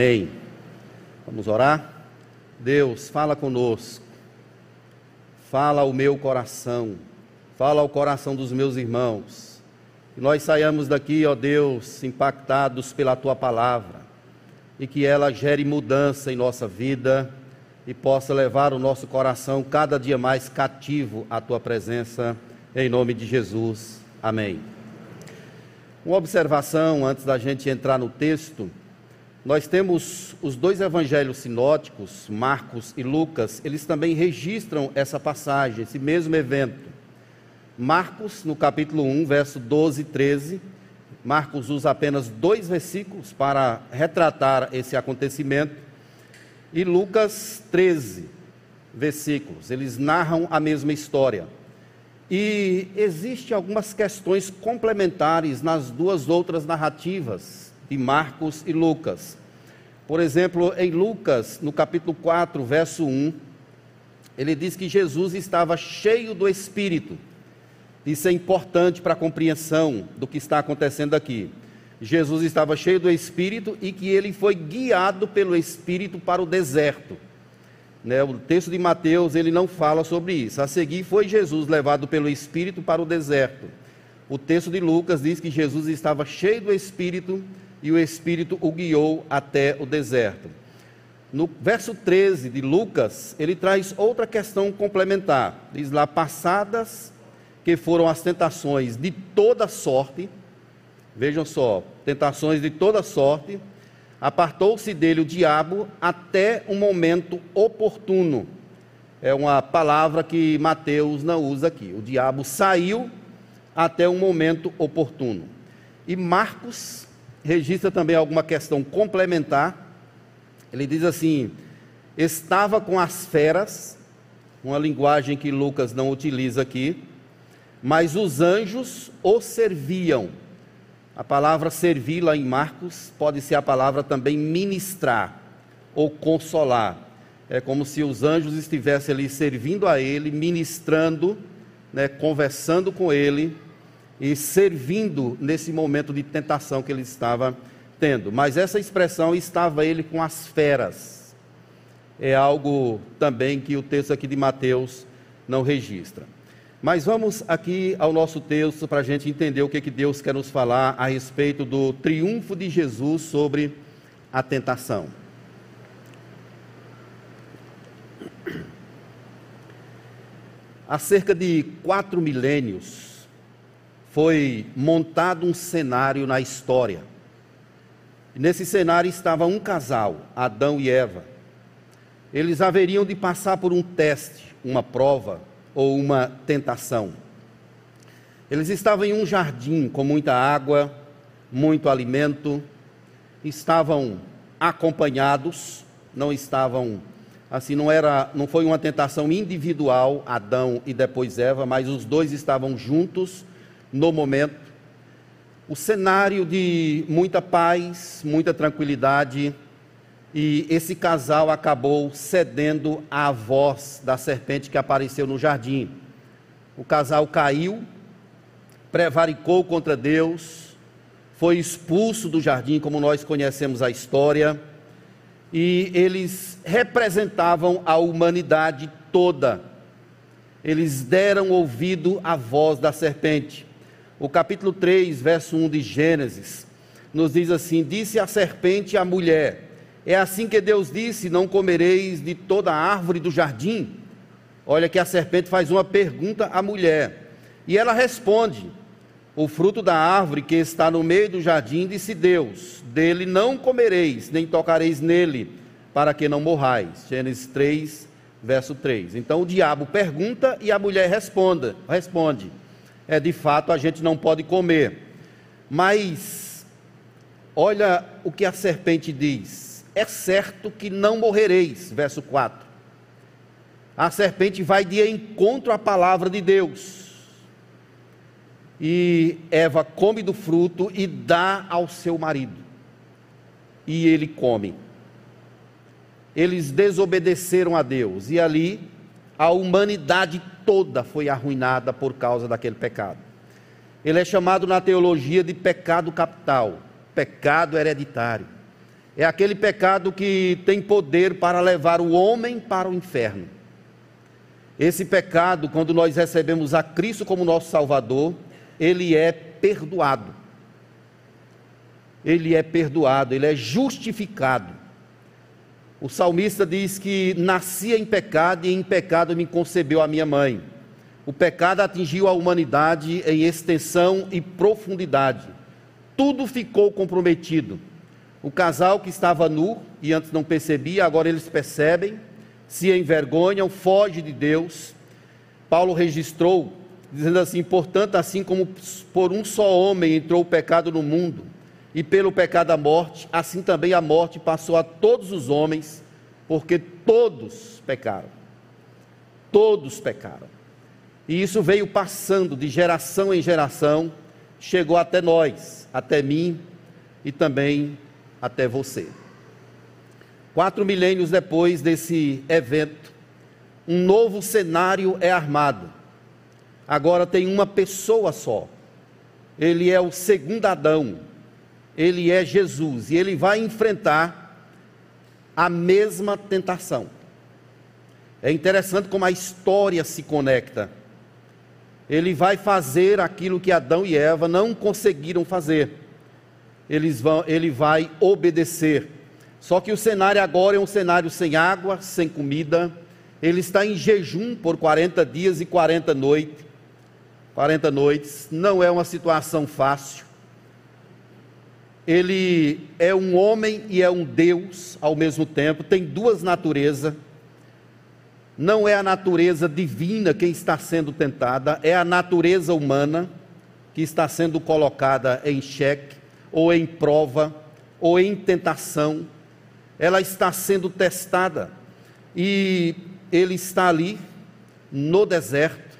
Amém. Vamos orar? Deus, fala conosco. Fala ao meu coração. Fala ao coração dos meus irmãos. Que nós saiamos daqui, ó Deus, impactados pela tua palavra e que ela gere mudança em nossa vida e possa levar o nosso coração cada dia mais cativo à tua presença, em nome de Jesus. Amém. Uma observação antes da gente entrar no texto. Nós temos os dois evangelhos sinóticos, Marcos e Lucas, eles também registram essa passagem, esse mesmo evento. Marcos, no capítulo 1, verso 12 e 13, Marcos usa apenas dois versículos para retratar esse acontecimento, e Lucas 13 versículos, eles narram a mesma história. E existem algumas questões complementares nas duas outras narrativas de Marcos e Lucas. Por exemplo, em Lucas, no capítulo 4, verso 1, ele diz que Jesus estava cheio do Espírito. Isso é importante para a compreensão do que está acontecendo aqui. Jesus estava cheio do Espírito e que ele foi guiado pelo Espírito para o deserto. Né, o texto de Mateus ele não fala sobre isso. A seguir foi Jesus levado pelo Espírito para o deserto. O texto de Lucas diz que Jesus estava cheio do Espírito e o Espírito o guiou até o deserto. No verso 13 de Lucas, ele traz outra questão complementar. Diz lá: passadas que foram as tentações de toda sorte, vejam só, tentações de toda sorte, apartou-se dele o diabo até um momento oportuno. É uma palavra que Mateus não usa aqui. O diabo saiu até um momento oportuno. E Marcos registra também alguma questão complementar. Ele diz assim: estava com as feras, uma linguagem que Lucas não utiliza aqui, mas os anjos o serviam. A palavra servir lá em Marcos pode ser a palavra também ministrar ou consolar. É como se os anjos estivessem ali servindo a ele, ministrando, né, conversando com ele, e servindo nesse momento de tentação que ele estava tendo. Mas essa expressão estava ele com as feras. É algo também que o texto aqui de Mateus não registra. Mas vamos aqui ao nosso texto para a gente entender o que, que Deus quer nos falar a respeito do triunfo de Jesus sobre a tentação. Há cerca de quatro milênios, foi montado um cenário na história. Nesse cenário estava um casal, Adão e Eva. Eles haveriam de passar por um teste, uma prova ou uma tentação. Eles estavam em um jardim com muita água, muito alimento, estavam acompanhados, não estavam assim, não era, não foi uma tentação individual, Adão e depois Eva, mas os dois estavam juntos no momento, o cenário de muita paz, muita tranquilidade, e esse casal acabou cedendo à voz da serpente que apareceu no jardim. O casal caiu, prevaricou contra Deus, foi expulso do jardim, como nós conhecemos a história, e eles representavam a humanidade toda. Eles deram ouvido à voz da serpente. O capítulo 3, verso 1 de Gênesis, nos diz assim: Disse a serpente à mulher: É assim que Deus disse: Não comereis de toda árvore do jardim. Olha que a serpente faz uma pergunta à mulher. E ela responde: O fruto da árvore que está no meio do jardim, disse Deus: Dele não comereis, nem tocareis nele, para que não morrais. Gênesis 3, verso 3. Então o diabo pergunta e a mulher responde. responde é de fato a gente não pode comer. Mas olha o que a serpente diz: é certo que não morrereis, verso 4. A serpente vai de encontro à palavra de Deus. E Eva come do fruto e dá ao seu marido. E ele come. Eles desobedeceram a Deus. E ali a humanidade toda foi arruinada por causa daquele pecado. Ele é chamado na teologia de pecado capital, pecado hereditário. é aquele pecado que tem poder para levar o homem para o inferno. Esse pecado, quando nós recebemos a Cristo como nosso Salvador, ele é perdoado. Ele é perdoado, ele é justificado. O salmista diz que nascia em pecado e em pecado me concebeu a minha mãe. O pecado atingiu a humanidade em extensão e profundidade. Tudo ficou comprometido. O casal que estava nu e antes não percebia, agora eles percebem, se envergonham, foge de Deus. Paulo registrou, dizendo assim: portanto, assim como por um só homem entrou o pecado no mundo, e pelo pecado a morte, assim também a morte passou a todos os homens, porque todos pecaram. Todos pecaram. E isso veio passando de geração em geração, chegou até nós, até mim e também até você. Quatro milênios depois desse evento, um novo cenário é armado. Agora tem uma pessoa só. Ele é o segundo Adão. Ele é Jesus. E ele vai enfrentar a mesma tentação. É interessante como a história se conecta. Ele vai fazer aquilo que Adão e Eva não conseguiram fazer eles vão, ele vai obedecer. Só que o cenário agora é um cenário sem água, sem comida. Ele está em jejum por 40 dias e 40 noites. 40 noites. Não é uma situação fácil. Ele é um homem e é um Deus ao mesmo tempo, tem duas naturezas. Não é a natureza divina quem está sendo tentada, é a natureza humana que está sendo colocada em xeque ou em prova, ou em tentação, ela está sendo testada. E ele está ali no deserto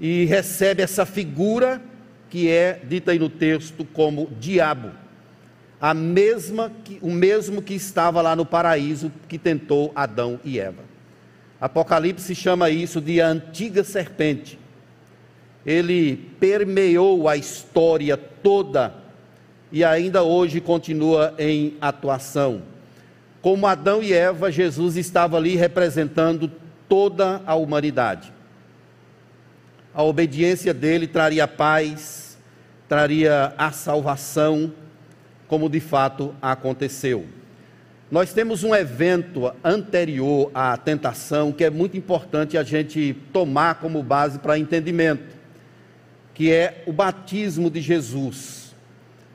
e recebe essa figura que é dita aí no texto como diabo. A mesma que, o mesmo que estava lá no paraíso que tentou Adão e Eva. Apocalipse chama isso de a antiga serpente. Ele permeou a história toda e ainda hoje continua em atuação. Como Adão e Eva, Jesus estava ali representando toda a humanidade. A obediência dele traria paz, traria a salvação, como de fato aconteceu. Nós temos um evento anterior à tentação que é muito importante a gente tomar como base para entendimento, que é o batismo de Jesus.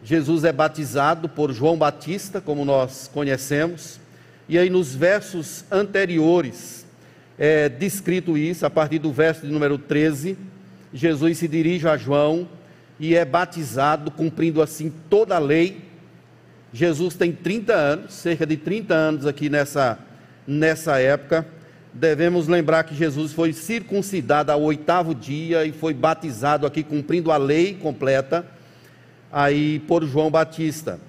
Jesus é batizado por João Batista, como nós conhecemos, e aí nos versos anteriores é descrito isso, a partir do verso de número 13, Jesus se dirige a João e é batizado, cumprindo assim toda a lei. Jesus tem 30 anos, cerca de 30 anos aqui nessa, nessa época. Devemos lembrar que Jesus foi circuncidado ao oitavo dia e foi batizado aqui, cumprindo a lei completa aí por João Batista.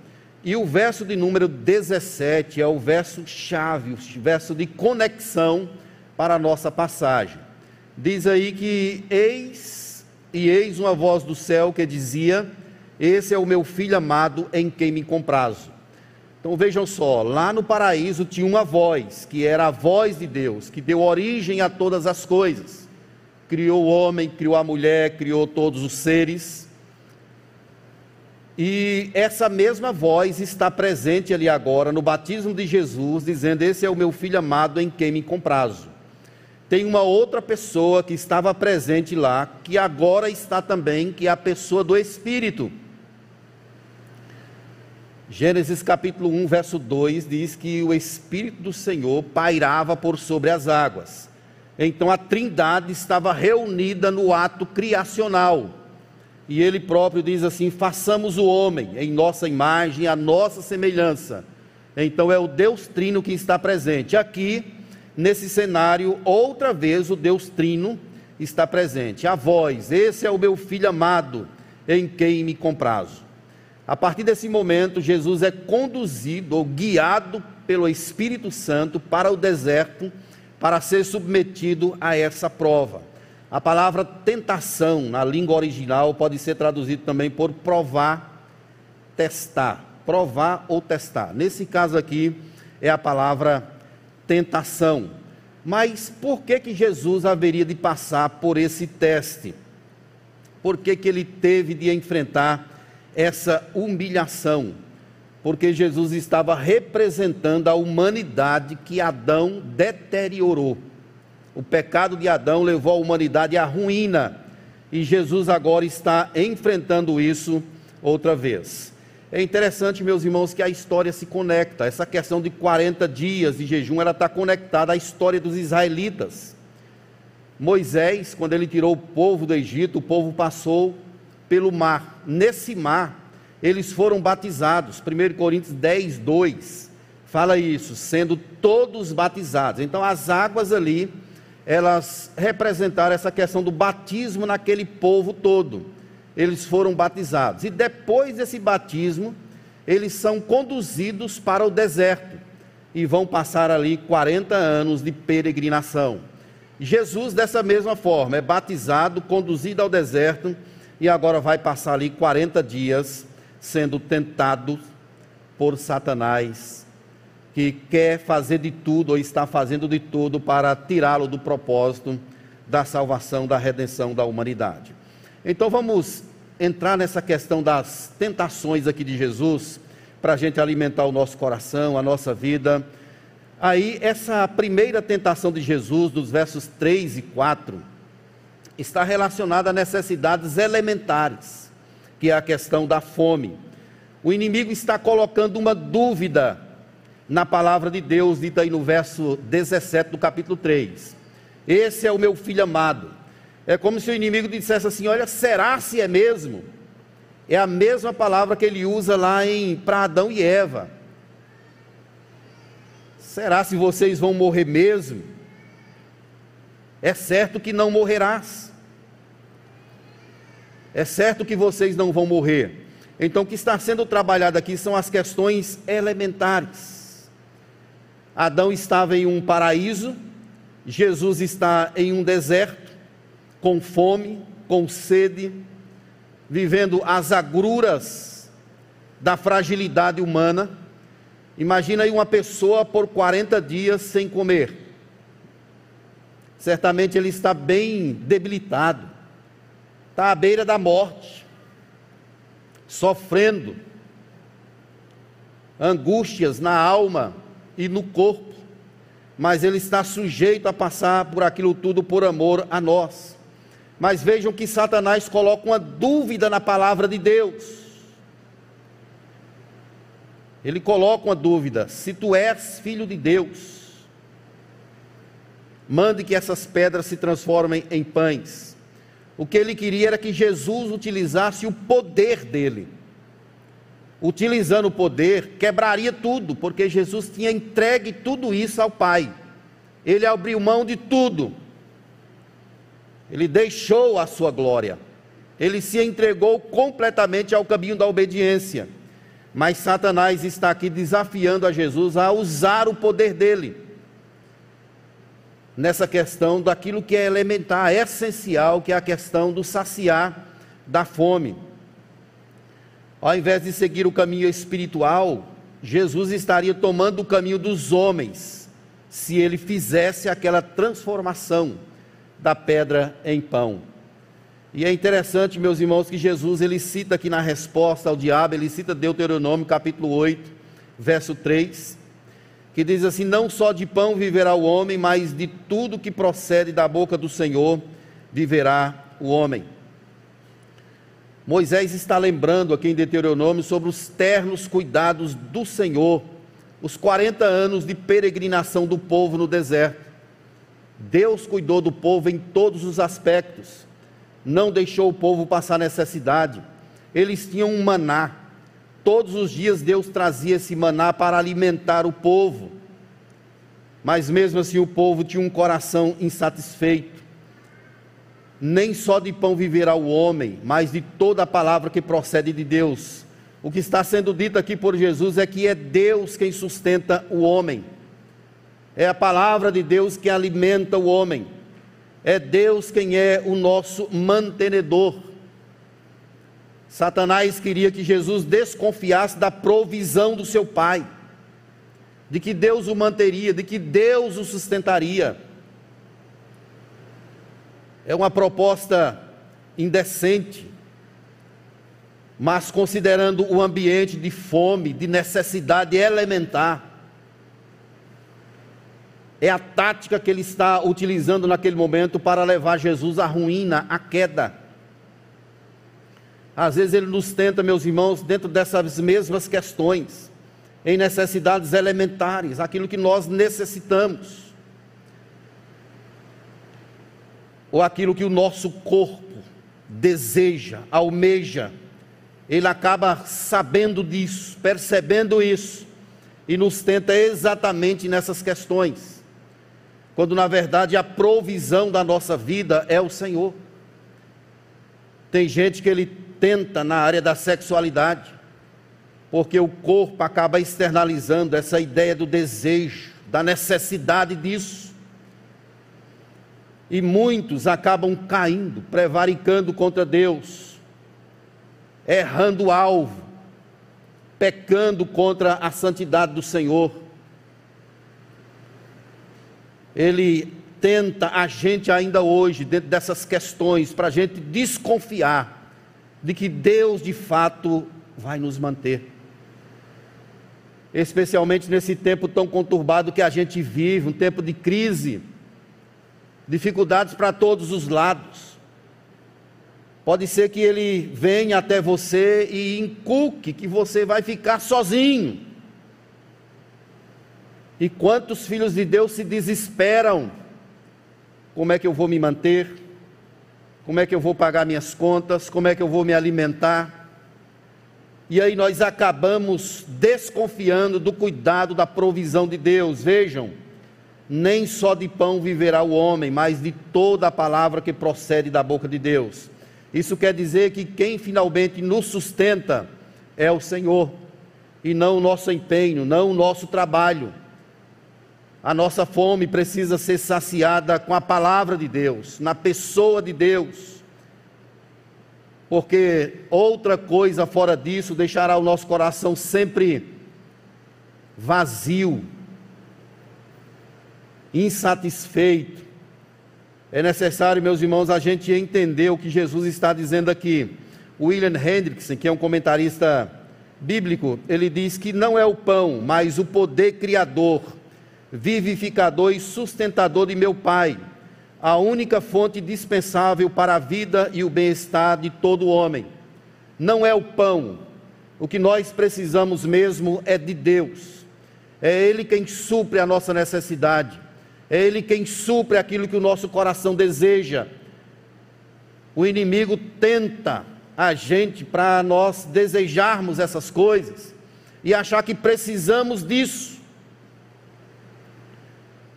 E o verso de número 17 é o verso chave, o verso de conexão para a nossa passagem. Diz aí que eis e eis uma voz do céu que dizia: Esse é o meu filho amado em quem me comprazo. Então vejam só, lá no paraíso tinha uma voz, que era a voz de Deus, que deu origem a todas as coisas. Criou o homem, criou a mulher, criou todos os seres e essa mesma voz está presente ali agora no batismo de Jesus, dizendo: Esse é o meu filho amado em quem me comprazo. Tem uma outra pessoa que estava presente lá, que agora está também, que é a pessoa do Espírito. Gênesis capítulo 1, verso 2 diz que o Espírito do Senhor pairava por sobre as águas. Então a Trindade estava reunida no ato criacional e ele próprio diz assim: façamos o homem em nossa imagem, a nossa semelhança. Então é o Deus Trino que está presente. Aqui, nesse cenário, outra vez o Deus Trino está presente. A voz, esse é o meu filho amado, em quem me comprazo. A partir desse momento, Jesus é conduzido ou guiado pelo Espírito Santo para o deserto para ser submetido a essa prova. A palavra tentação na língua original pode ser traduzida também por provar, testar. provar ou testar. Nesse caso aqui é a palavra tentação. Mas por que que Jesus haveria de passar por esse teste? Por que que ele teve de enfrentar essa humilhação? Porque Jesus estava representando a humanidade que Adão deteriorou. O pecado de Adão levou a humanidade à ruína e Jesus agora está enfrentando isso outra vez. É interessante, meus irmãos, que a história se conecta. Essa questão de 40 dias de jejum, ela está conectada à história dos israelitas. Moisés, quando ele tirou o povo do Egito, o povo passou pelo mar. Nesse mar, eles foram batizados. 1 Coríntios 10, 2 fala isso, sendo todos batizados. Então, as águas ali elas representaram essa questão do batismo naquele povo todo. Eles foram batizados. E depois desse batismo, eles são conduzidos para o deserto e vão passar ali 40 anos de peregrinação. Jesus, dessa mesma forma, é batizado, conduzido ao deserto e agora vai passar ali 40 dias sendo tentado por Satanás que quer fazer de tudo ou está fazendo de tudo para tirá-lo do propósito da salvação, da redenção da humanidade. Então vamos entrar nessa questão das tentações aqui de Jesus, para a gente alimentar o nosso coração, a nossa vida. Aí, essa primeira tentação de Jesus, dos versos 3 e 4, está relacionada a necessidades elementares, que é a questão da fome. O inimigo está colocando uma dúvida na palavra de Deus, dita aí no verso 17 do capítulo 3. Esse é o meu filho amado. É como se o inimigo dissesse assim: Olha, será se é mesmo? É a mesma palavra que ele usa lá em para Adão e Eva. Será se vocês vão morrer mesmo? É certo que não morrerás. É certo que vocês não vão morrer. Então, o que está sendo trabalhado aqui são as questões elementares Adão estava em um paraíso, Jesus está em um deserto, com fome, com sede, vivendo as agruras da fragilidade humana. Imagina aí uma pessoa por 40 dias sem comer. Certamente ele está bem debilitado, está à beira da morte, sofrendo, angústias na alma, e no corpo, mas ele está sujeito a passar por aquilo tudo por amor a nós. Mas vejam que Satanás coloca uma dúvida na palavra de Deus. Ele coloca uma dúvida: se tu és filho de Deus, mande que essas pedras se transformem em pães. O que ele queria era que Jesus utilizasse o poder dele utilizando o poder, quebraria tudo, porque Jesus tinha entregue tudo isso ao Pai. Ele abriu mão de tudo. Ele deixou a sua glória. Ele se entregou completamente ao caminho da obediência. Mas Satanás está aqui desafiando a Jesus a usar o poder dele nessa questão daquilo que é elementar, essencial, que é a questão do saciar da fome. Ao invés de seguir o caminho espiritual, Jesus estaria tomando o caminho dos homens, se ele fizesse aquela transformação da pedra em pão. E é interessante, meus irmãos, que Jesus ele cita aqui na resposta ao diabo, ele cita Deuteronômio capítulo 8, verso 3, que diz assim: Não só de pão viverá o homem, mas de tudo que procede da boca do Senhor viverá o homem. Moisés está lembrando aqui em Deuteronômio sobre os ternos cuidados do Senhor, os 40 anos de peregrinação do povo no deserto. Deus cuidou do povo em todos os aspectos, não deixou o povo passar necessidade. Eles tinham um maná, todos os dias Deus trazia esse maná para alimentar o povo, mas mesmo assim o povo tinha um coração insatisfeito. Nem só de pão viverá o homem, mas de toda a palavra que procede de Deus. O que está sendo dito aqui por Jesus é que é Deus quem sustenta o homem, é a palavra de Deus que alimenta o homem, é Deus quem é o nosso mantenedor. Satanás queria que Jesus desconfiasse da provisão do seu pai, de que Deus o manteria, de que Deus o sustentaria. É uma proposta indecente, mas considerando o ambiente de fome, de necessidade elementar, é a tática que ele está utilizando naquele momento para levar Jesus à ruína, à queda. Às vezes ele nos tenta, meus irmãos, dentro dessas mesmas questões, em necessidades elementares, aquilo que nós necessitamos, ou aquilo que o nosso corpo deseja, almeja, ele acaba sabendo disso, percebendo isso, e nos tenta exatamente nessas questões quando na verdade a provisão da nossa vida é o Senhor. Tem gente que ele tenta na área da sexualidade, porque o corpo acaba externalizando essa ideia do desejo, da necessidade disso. E muitos acabam caindo, prevaricando contra Deus, errando o alvo, pecando contra a santidade do Senhor ele tenta a gente ainda hoje, dentro dessas questões, para a gente desconfiar de que Deus de fato vai nos manter. Especialmente nesse tempo tão conturbado que a gente vive, um tempo de crise, dificuldades para todos os lados. Pode ser que ele venha até você e inculque que você vai ficar sozinho. E quantos filhos de Deus se desesperam? Como é que eu vou me manter? Como é que eu vou pagar minhas contas? Como é que eu vou me alimentar? E aí nós acabamos desconfiando do cuidado da provisão de Deus. Vejam, nem só de pão viverá o homem, mas de toda a palavra que procede da boca de Deus. Isso quer dizer que quem finalmente nos sustenta é o Senhor, e não o nosso empenho, não o nosso trabalho. A nossa fome precisa ser saciada com a palavra de Deus, na pessoa de Deus. Porque outra coisa fora disso deixará o nosso coração sempre vazio, insatisfeito. É necessário, meus irmãos, a gente entender o que Jesus está dizendo aqui. William Hendrickson, que é um comentarista bíblico, ele diz que não é o pão, mas o poder criador vivificador e sustentador de meu Pai, a única fonte dispensável para a vida e o bem-estar de todo homem. Não é o pão, o que nós precisamos mesmo é de Deus. É Ele quem supre a nossa necessidade, é Ele quem supre aquilo que o nosso coração deseja. O inimigo tenta a gente para nós desejarmos essas coisas e achar que precisamos disso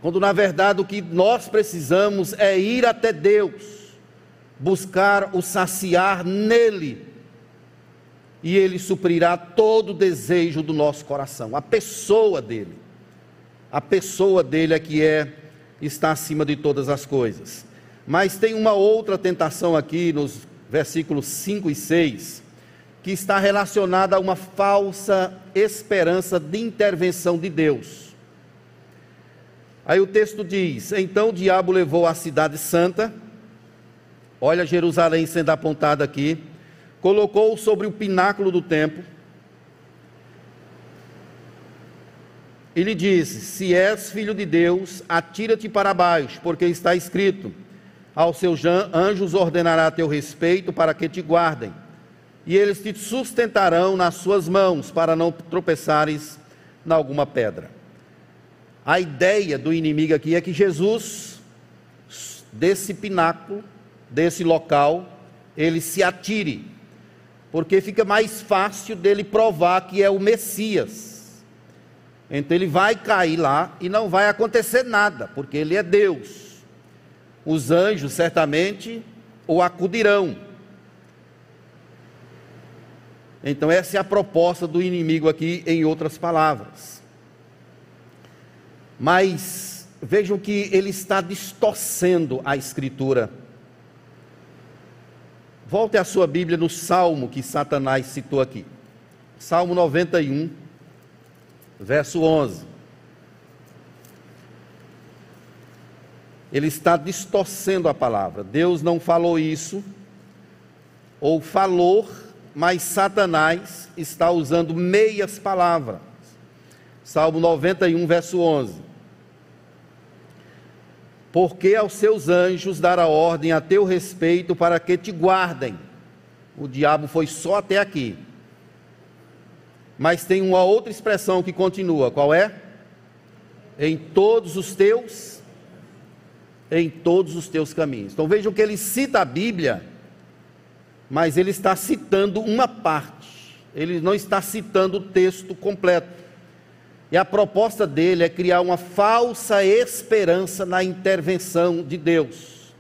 quando na verdade o que nós precisamos é ir até Deus, buscar o saciar nele, e ele suprirá todo o desejo do nosso coração, a pessoa dele. A pessoa dele é que é está acima de todas as coisas. Mas tem uma outra tentação aqui nos versículos 5 e 6, que está relacionada a uma falsa esperança de intervenção de Deus. Aí o texto diz: Então o diabo levou a cidade santa, olha Jerusalém sendo apontada aqui, colocou-o sobre o pináculo do templo, e lhe disse: Se és filho de Deus, atira-te para baixo, porque está escrito: Aos seus anjos ordenará teu respeito para que te guardem, e eles te sustentarão nas suas mãos, para não tropeçares em alguma pedra. A ideia do inimigo aqui é que Jesus, desse pináculo, desse local, ele se atire, porque fica mais fácil dele provar que é o Messias. Então ele vai cair lá e não vai acontecer nada, porque ele é Deus. Os anjos certamente o acudirão. Então, essa é a proposta do inimigo aqui, em outras palavras. Mas vejam que ele está distorcendo a Escritura. Volte a sua Bíblia no salmo que Satanás citou aqui. Salmo 91, verso 11. Ele está distorcendo a palavra. Deus não falou isso, ou falou, mas Satanás está usando meias palavras. Salmo 91, verso 11 porque aos seus anjos dará ordem a teu respeito para que te guardem. O diabo foi só até aqui. Mas tem uma outra expressão que continua, qual é? Em todos os teus em todos os teus caminhos. Então vejam que ele cita a Bíblia, mas ele está citando uma parte. Ele não está citando o texto completo. E a proposta dele é criar uma falsa esperança na intervenção de Deus.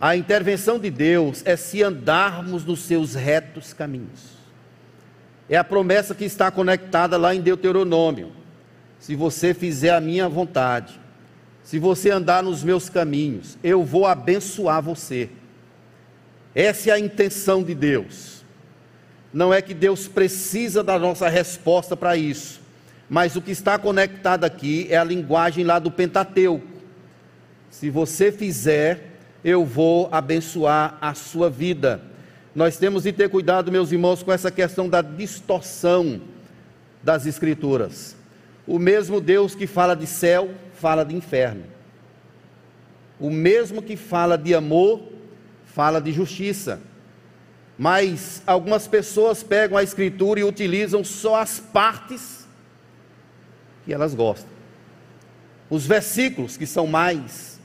A intervenção de Deus é se andarmos nos seus retos caminhos. É a promessa que está conectada lá em Deuteronômio. Se você fizer a minha vontade, se você andar nos meus caminhos, eu vou abençoar você. Essa é a intenção de Deus. Não é que Deus precisa da nossa resposta para isso mas o que está conectado aqui é a linguagem lá do Pentateuco. Se você fizer, eu vou abençoar a sua vida. Nós temos de ter cuidado, meus irmãos, com essa questão da distorção das Escrituras. O mesmo Deus que fala de céu, fala de inferno. O mesmo que fala de amor, fala de justiça. Mas algumas pessoas pegam a Escritura e utilizam só as partes que elas gostam. Os versículos que são mais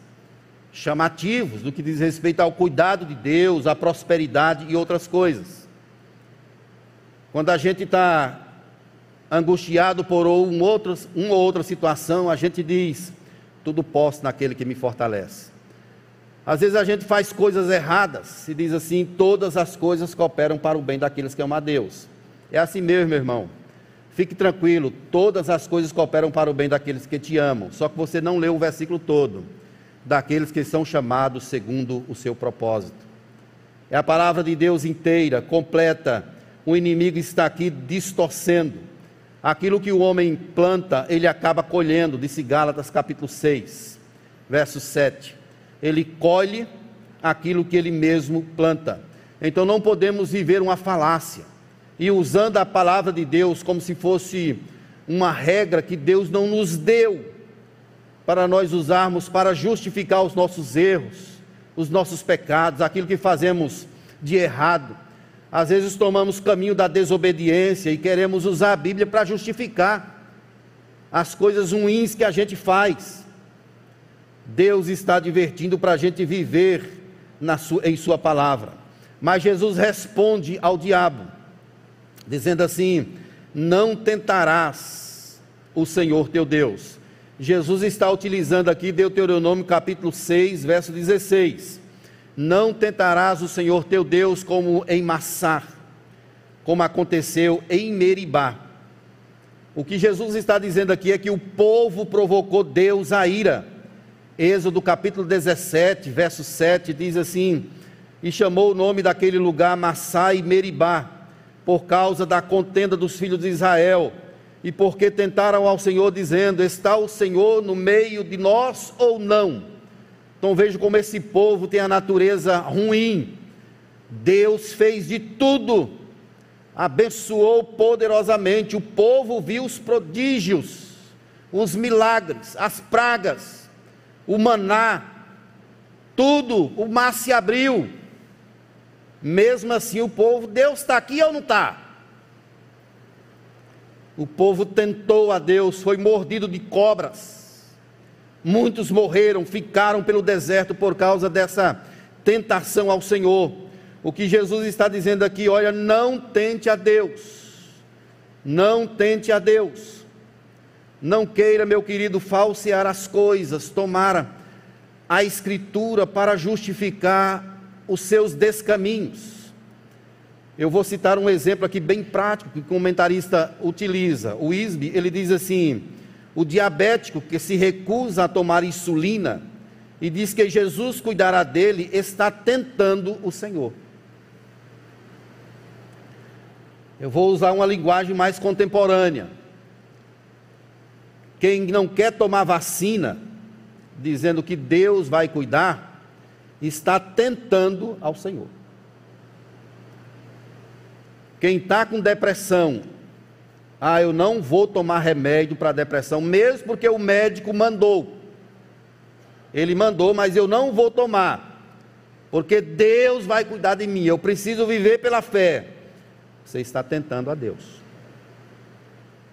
chamativos do que diz respeito ao cuidado de Deus, à prosperidade e outras coisas. Quando a gente está angustiado por um outro, uma ou outra situação, a gente diz: tudo posso naquele que me fortalece. Às vezes a gente faz coisas erradas, se diz assim: todas as coisas cooperam para o bem daqueles que amam a Deus. É assim mesmo, meu irmão. Fique tranquilo, todas as coisas cooperam para o bem daqueles que te amam. Só que você não leu o versículo todo. Daqueles que são chamados segundo o seu propósito. É a palavra de Deus inteira, completa. O inimigo está aqui distorcendo. Aquilo que o homem planta, ele acaba colhendo, disse Gálatas capítulo 6, verso 7. Ele colhe aquilo que ele mesmo planta. Então não podemos viver uma falácia e usando a palavra de Deus como se fosse uma regra que Deus não nos deu para nós usarmos para justificar os nossos erros, os nossos pecados, aquilo que fazemos de errado. Às vezes tomamos caminho da desobediência e queremos usar a Bíblia para justificar as coisas ruins que a gente faz. Deus está divertindo para a gente viver sua, em Sua palavra. Mas Jesus responde ao diabo: dizendo assim: Não tentarás o Senhor teu Deus. Jesus está utilizando aqui Deuteronômio capítulo 6, verso 16. Não tentarás o Senhor teu Deus como em Massar, como aconteceu em Meribá. O que Jesus está dizendo aqui é que o povo provocou Deus a ira. Êxodo capítulo 17, verso 7 diz assim: E chamou o nome daquele lugar Massá e Meribá, por causa da contenda dos filhos de Israel, e porque tentaram ao Senhor, dizendo: Está o Senhor no meio de nós ou não? Então vejo como esse povo tem a natureza ruim. Deus fez de tudo, abençoou poderosamente. O povo viu os prodígios, os milagres, as pragas, o maná, tudo, o mar se abriu mesmo assim, o povo, Deus está aqui ou não está? O povo tentou a Deus, foi mordido de cobras. Muitos morreram, ficaram pelo deserto por causa dessa tentação ao Senhor. O que Jesus está dizendo aqui, olha, não tente a Deus. Não tente a Deus. Não queira, meu querido, falsear as coisas, tomar a Escritura para justificar os seus descaminhos. Eu vou citar um exemplo aqui bem prático que o comentarista utiliza. O ISB, ele diz assim: o diabético que se recusa a tomar insulina e diz que Jesus cuidará dele, está tentando o Senhor. Eu vou usar uma linguagem mais contemporânea. Quem não quer tomar vacina, dizendo que Deus vai cuidar, está tentando ao Senhor. Quem está com depressão, ah, eu não vou tomar remédio para depressão, mesmo porque o médico mandou. Ele mandou, mas eu não vou tomar, porque Deus vai cuidar de mim. Eu preciso viver pela fé. Você está tentando a Deus.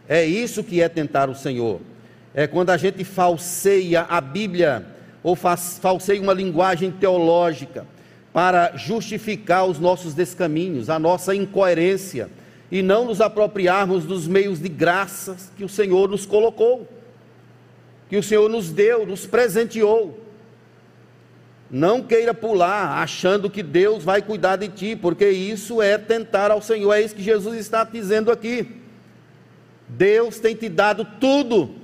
É isso que é tentar o Senhor. É quando a gente falseia a Bíblia ou falseia uma linguagem teológica para justificar os nossos descaminhos, a nossa incoerência e não nos apropriarmos dos meios de graças que o Senhor nos colocou, que o Senhor nos deu, nos presenteou. Não queira pular achando que Deus vai cuidar de ti, porque isso é tentar ao Senhor, é isso que Jesus está dizendo aqui. Deus tem te dado tudo.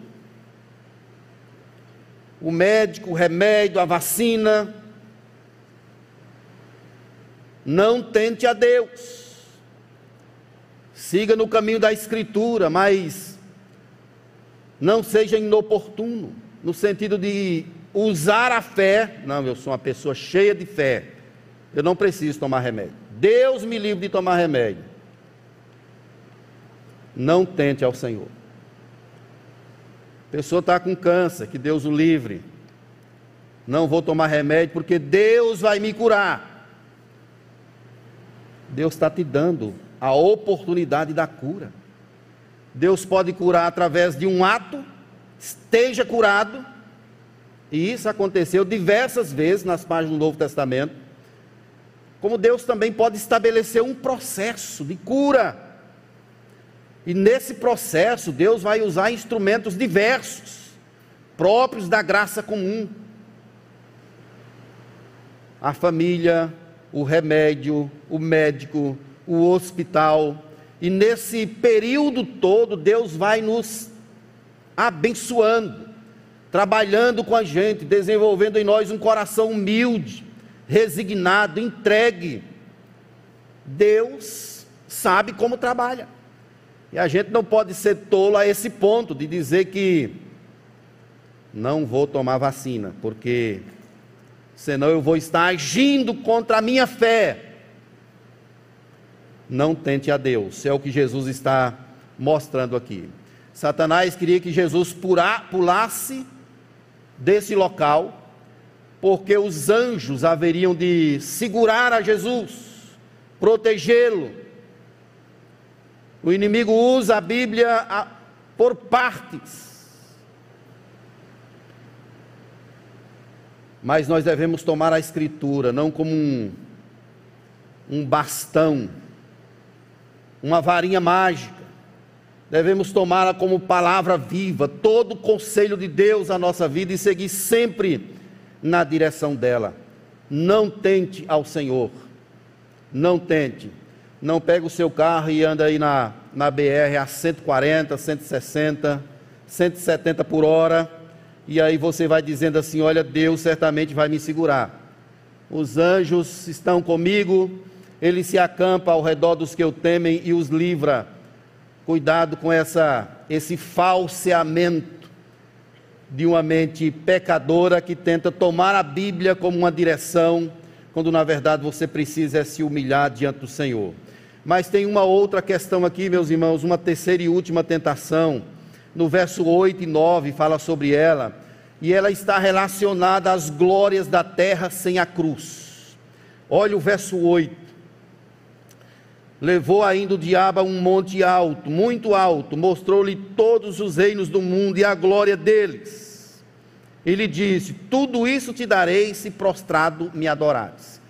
O médico, o remédio, a vacina. Não tente a Deus siga no caminho da Escritura, mas não seja inoportuno, no sentido de usar a fé. Não, eu sou uma pessoa cheia de fé, eu não preciso tomar remédio. Deus me livre de tomar remédio. Não tente ao Senhor. Pessoa está com câncer, que Deus o livre. Não vou tomar remédio porque Deus vai me curar. Deus está te dando a oportunidade da cura. Deus pode curar através de um ato, esteja curado, e isso aconteceu diversas vezes nas páginas do Novo Testamento. Como Deus também pode estabelecer um processo de cura. E nesse processo, Deus vai usar instrumentos diversos, próprios da graça comum. A família, o remédio, o médico, o hospital. E nesse período todo, Deus vai nos abençoando, trabalhando com a gente, desenvolvendo em nós um coração humilde, resignado, entregue. Deus sabe como trabalha. E a gente não pode ser tolo a esse ponto de dizer que não vou tomar vacina, porque senão eu vou estar agindo contra a minha fé não tente a Deus. É o que Jesus está mostrando aqui. Satanás queria que Jesus pulasse desse local, porque os anjos haveriam de segurar a Jesus, protegê-lo. O inimigo usa a Bíblia por partes. Mas nós devemos tomar a Escritura não como um, um bastão uma varinha mágica. Devemos tomá-la como palavra viva, todo o conselho de Deus à nossa vida e seguir sempre na direção dela. Não tente ao Senhor. Não tente. Não pega o seu carro e anda aí na, na BR a 140, 160, 170 por hora. E aí você vai dizendo assim: Olha, Deus certamente vai me segurar. Os anjos estão comigo, ele se acampa ao redor dos que o temem e os livra. Cuidado com essa, esse falseamento de uma mente pecadora que tenta tomar a Bíblia como uma direção, quando na verdade você precisa é se humilhar diante do Senhor. Mas tem uma outra questão aqui, meus irmãos, uma terceira e última tentação. No verso 8 e 9 fala sobre ela, e ela está relacionada às glórias da terra sem a cruz. Olha o verso 8 Levou ainda o diabo a um monte alto, muito alto, mostrou-lhe todos os reinos do mundo e a glória deles. Ele disse: Tudo isso te darei se prostrado me adorares.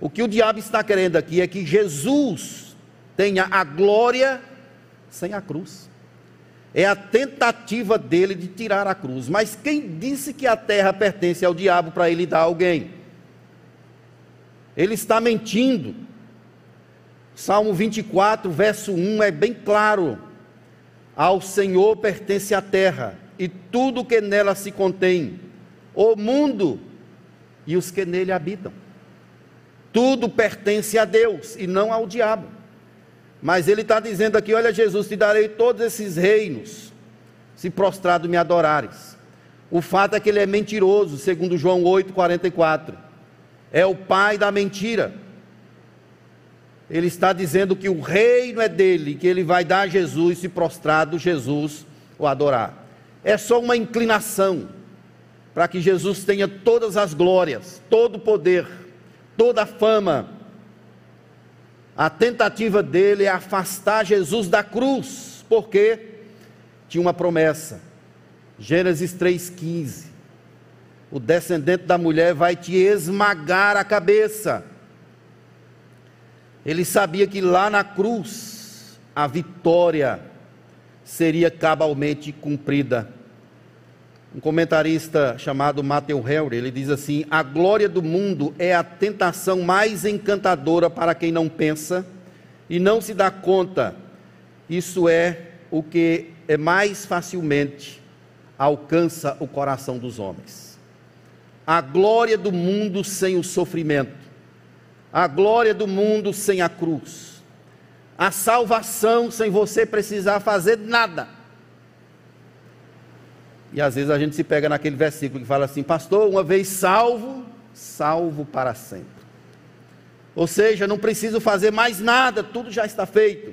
O que o diabo está querendo aqui é que Jesus tenha a glória sem a cruz. É a tentativa dele de tirar a cruz. Mas quem disse que a terra pertence ao diabo para ele dar alguém? Ele está mentindo. Salmo 24, verso 1 é bem claro: Ao Senhor pertence a terra e tudo que nela se contém, o mundo e os que nele habitam. Tudo pertence a Deus e não ao diabo. Mas ele está dizendo aqui: Olha, Jesus, te darei todos esses reinos, se prostrado me adorares. O fato é que ele é mentiroso, segundo João 8,44. É o pai da mentira. Ele está dizendo que o reino é dele, que ele vai dar a Jesus, se prostrado Jesus o adorar. É só uma inclinação para que Jesus tenha todas as glórias, todo o poder, toda a fama. A tentativa dele é afastar Jesus da cruz, porque tinha uma promessa. Gênesis 3,15. O descendente da mulher vai te esmagar a cabeça. Ele sabia que lá na cruz a vitória seria cabalmente cumprida. Um comentarista chamado Matthew Henry, ele diz assim: "A glória do mundo é a tentação mais encantadora para quem não pensa e não se dá conta. Isso é o que é mais facilmente alcança o coração dos homens. A glória do mundo sem o sofrimento, a glória do mundo sem a cruz, a salvação sem você precisar fazer nada. E às vezes a gente se pega naquele versículo que fala assim: Pastor, uma vez salvo, salvo para sempre. Ou seja, não preciso fazer mais nada, tudo já está feito.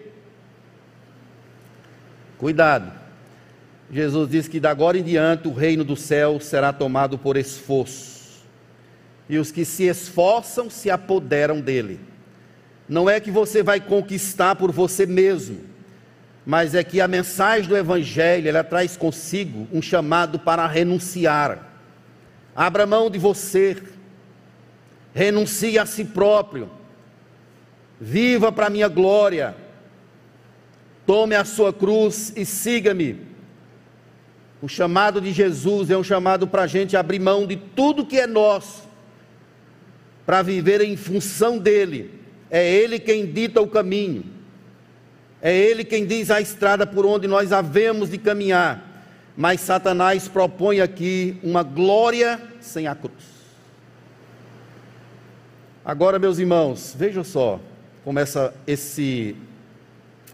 Cuidado. Jesus diz que da agora em diante o reino do céu será tomado por esforço e os que se esforçam se apoderam dele. Não é que você vai conquistar por você mesmo, mas é que a mensagem do Evangelho ela traz consigo um chamado para renunciar. Abra mão de você, renuncie a si próprio, viva para a minha glória, tome a sua cruz e siga-me. O chamado de Jesus é um chamado para a gente abrir mão de tudo que é nosso para viver em função dele. É ele quem dita o caminho. É ele quem diz a estrada por onde nós havemos de caminhar. Mas Satanás propõe aqui uma glória sem a cruz. Agora, meus irmãos, vejam só como essa, esse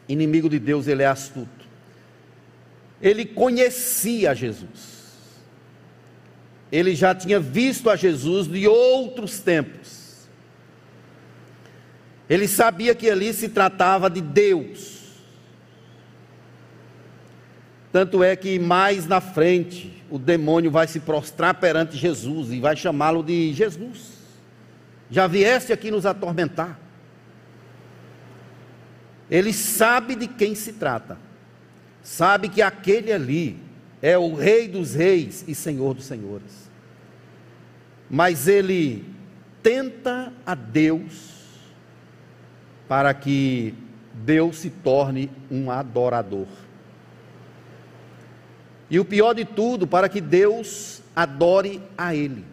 inimigo de Deus ele é astuto. Ele conhecia Jesus ele já tinha visto a Jesus de outros tempos. Ele sabia que ali se tratava de Deus. Tanto é que mais na frente o demônio vai se prostrar perante Jesus e vai chamá-lo de Jesus. Já vieste aqui nos atormentar. Ele sabe de quem se trata. Sabe que aquele ali é o Rei dos Reis e Senhor dos Senhores. Mas ele tenta a Deus para que Deus se torne um adorador. E o pior de tudo, para que Deus adore a Ele.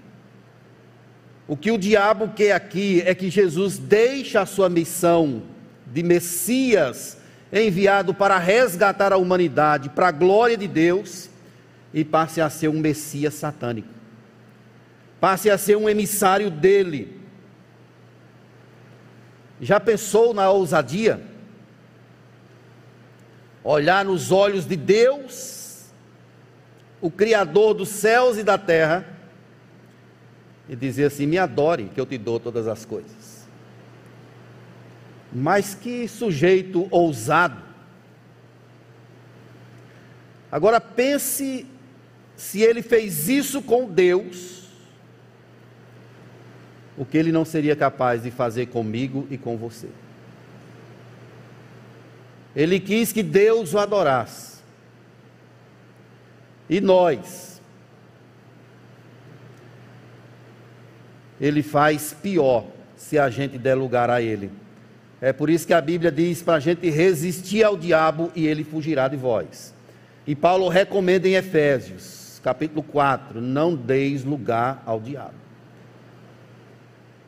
O que o diabo quer aqui é que Jesus deixe a sua missão de Messias enviado para resgatar a humanidade para a glória de Deus e passe a ser um Messias satânico. Passe a ser um emissário dele. Já pensou na ousadia? Olhar nos olhos de Deus, o Criador dos céus e da terra, e dizer assim: Me adore, que eu te dou todas as coisas. Mas que sujeito ousado. Agora pense se ele fez isso com Deus, o que ele não seria capaz de fazer comigo e com você. Ele quis que Deus o adorasse. E nós, ele faz pior se a gente der lugar a ele. É por isso que a Bíblia diz para a gente resistir ao diabo e ele fugirá de vós. E Paulo recomenda em Efésios capítulo 4, não deis lugar ao diabo.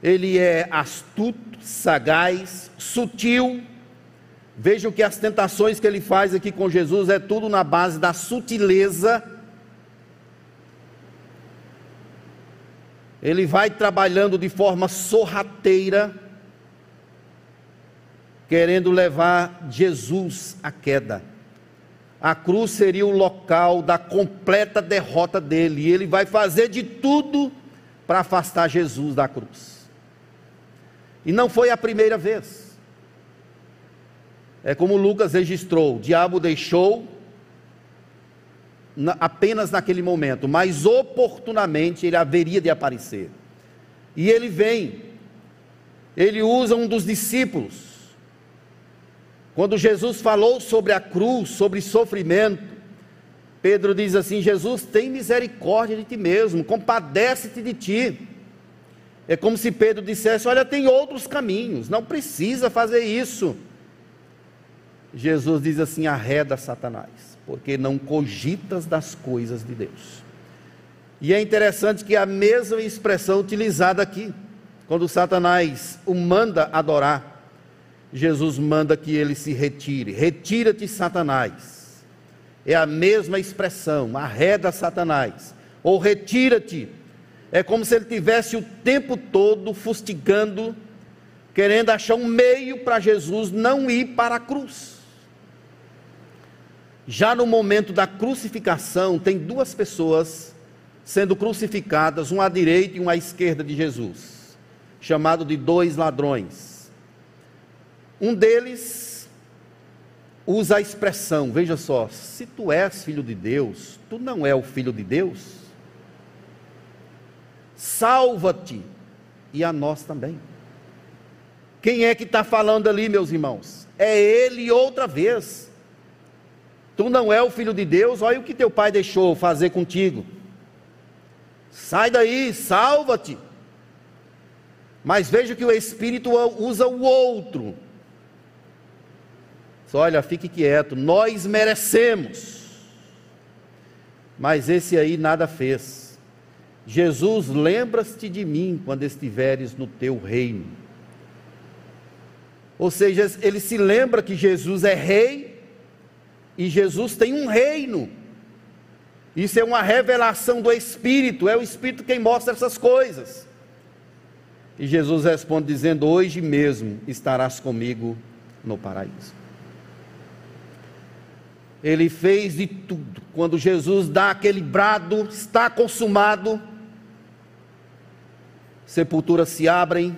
Ele é astuto, sagaz, sutil. Vejam que as tentações que ele faz aqui com Jesus é tudo na base da sutileza. Ele vai trabalhando de forma sorrateira querendo levar Jesus à queda. A cruz seria o local da completa derrota dele, e ele vai fazer de tudo para afastar Jesus da cruz. E não foi a primeira vez. É como Lucas registrou: o diabo deixou na, apenas naquele momento, mas oportunamente ele haveria de aparecer. E ele vem, ele usa um dos discípulos. Quando Jesus falou sobre a cruz, sobre sofrimento, Pedro diz assim: Jesus, tem misericórdia de ti mesmo, compadece-te de ti. É como se Pedro dissesse: Olha, tem outros caminhos, não precisa fazer isso. Jesus diz assim: arreda Satanás, porque não cogitas das coisas de Deus. E é interessante que a mesma expressão utilizada aqui, quando Satanás o manda adorar, Jesus manda que ele se retire. Retira-te, Satanás. É a mesma expressão, arreda Satanás, ou retira-te. É como se ele tivesse o tempo todo fustigando, querendo achar um meio para Jesus não ir para a cruz. Já no momento da crucificação, tem duas pessoas sendo crucificadas, uma à direita e uma à esquerda de Jesus, chamado de dois ladrões. Um deles usa a expressão, veja só, se tu és filho de Deus, tu não é o filho de Deus? Salva-te e a nós também. Quem é que está falando ali, meus irmãos? É ele outra vez. Tu não é o filho de Deus, olha o que teu pai deixou fazer contigo. Sai daí, salva-te. Mas veja que o Espírito usa o outro. Olha, fique quieto, nós merecemos. Mas esse aí nada fez. Jesus, lembras-te de mim quando estiveres no teu reino. Ou seja, ele se lembra que Jesus é rei e Jesus tem um reino. Isso é uma revelação do Espírito, é o Espírito quem mostra essas coisas. E Jesus responde dizendo: Hoje mesmo estarás comigo no paraíso. Ele fez de tudo. Quando Jesus dá aquele brado, está consumado, sepulturas se abrem,